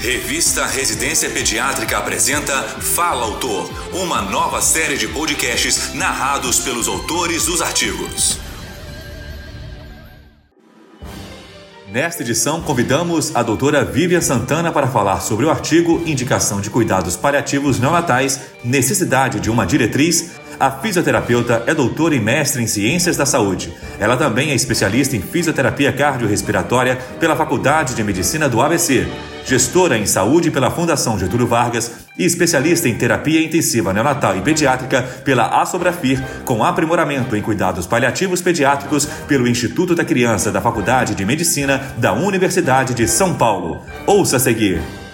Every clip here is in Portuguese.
Revista Residência Pediátrica apresenta Fala Autor, uma nova série de podcasts narrados pelos autores dos artigos. Nesta edição, convidamos a doutora Vivian Santana para falar sobre o artigo Indicação de Cuidados Paliativos Neonatais, Necessidade de uma Diretriz. A fisioterapeuta é doutora e mestre em Ciências da Saúde. Ela também é especialista em fisioterapia cardiorrespiratória pela Faculdade de Medicina do ABC gestora em saúde pela Fundação Getúlio Vargas e especialista em terapia intensiva neonatal e pediátrica pela Asobrafir, com aprimoramento em cuidados paliativos pediátricos pelo Instituto da Criança da Faculdade de Medicina da Universidade de São Paulo. Ouça a seguir.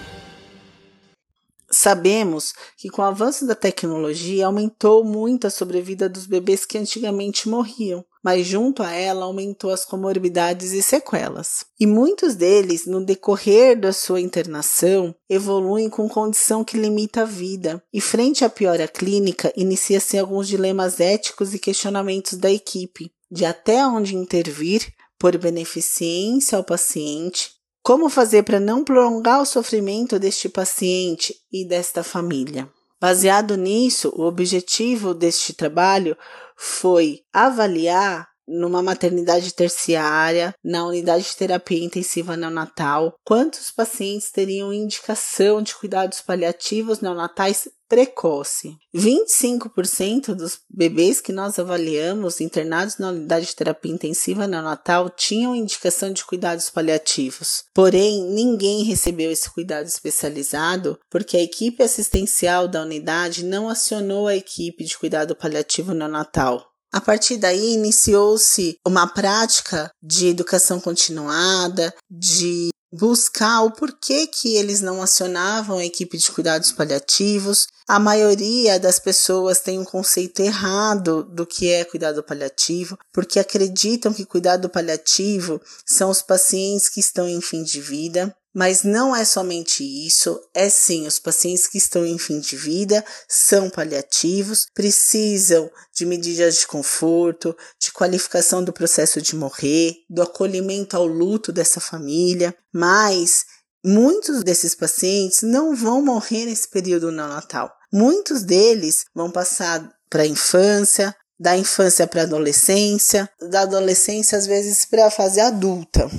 Sabemos que com o avanço da tecnologia aumentou muito a sobrevida dos bebês que antigamente morriam, mas junto a ela aumentou as comorbidades e sequelas. E muitos deles, no decorrer da sua internação, evoluem com condição que limita a vida. E frente à piora clínica, inicia-se alguns dilemas éticos e questionamentos da equipe, de até onde intervir por beneficência ao paciente, como fazer para não prolongar o sofrimento deste paciente e desta família? Baseado nisso, o objetivo deste trabalho foi avaliar numa maternidade terciária, na unidade de terapia intensiva neonatal, quantos pacientes teriam indicação de cuidados paliativos neonatais precoce. 25% dos bebês que nós avaliamos internados na unidade de terapia intensiva neonatal tinham indicação de cuidados paliativos. Porém, ninguém recebeu esse cuidado especializado porque a equipe assistencial da unidade não acionou a equipe de cuidado paliativo neonatal. A partir daí iniciou-se uma prática de educação continuada, de buscar o porquê que eles não acionavam a equipe de cuidados paliativos. A maioria das pessoas tem um conceito errado do que é cuidado paliativo, porque acreditam que cuidado paliativo são os pacientes que estão em fim de vida. Mas não é somente isso, é sim, os pacientes que estão em fim de vida são paliativos, precisam de medidas de conforto, de qualificação do processo de morrer, do acolhimento ao luto dessa família, mas muitos desses pacientes não vão morrer nesse período neonatal. Muitos deles vão passar para a infância, da infância para a adolescência, da adolescência às vezes para a fase adulta.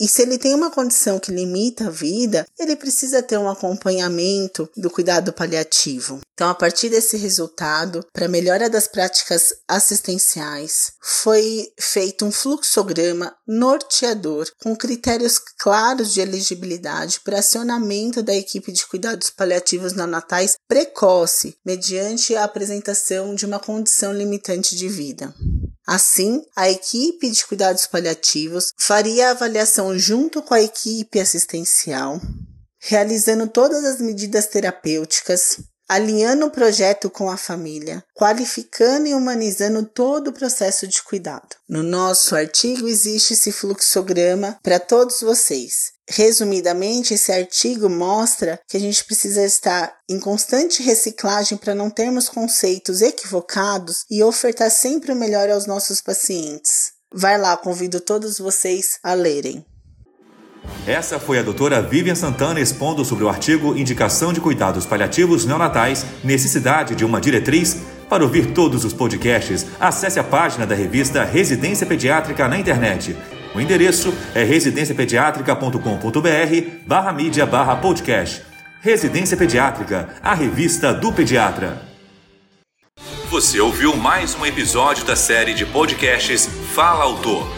E se ele tem uma condição que limita a vida, ele precisa ter um acompanhamento do cuidado paliativo. Então, a partir desse resultado, para melhora das práticas assistenciais, foi feito um fluxograma norteador com critérios claros de elegibilidade para acionamento da equipe de cuidados paliativos neonatais precoce, mediante a apresentação de uma condição limitante de vida. Assim, a equipe de cuidados paliativos faria a avaliação junto com a equipe assistencial, realizando todas as medidas terapêuticas, alinhando o projeto com a família, qualificando e humanizando todo o processo de cuidado. No nosso artigo existe esse fluxograma para todos vocês. Resumidamente, esse artigo mostra que a gente precisa estar em constante reciclagem para não termos conceitos equivocados e ofertar sempre o melhor aos nossos pacientes. Vai lá, convido todos vocês a lerem. Essa foi a doutora Vivian Santana expondo sobre o artigo Indicação de Cuidados Paliativos Neonatais, Necessidade de uma Diretriz. Para ouvir todos os podcasts, acesse a página da revista Residência Pediátrica na internet o endereço é residenciapediatrica.com.br barra mídia barra podcast. Residência Pediátrica, a revista do pediatra. Você ouviu mais um episódio da série de podcasts Fala Autor.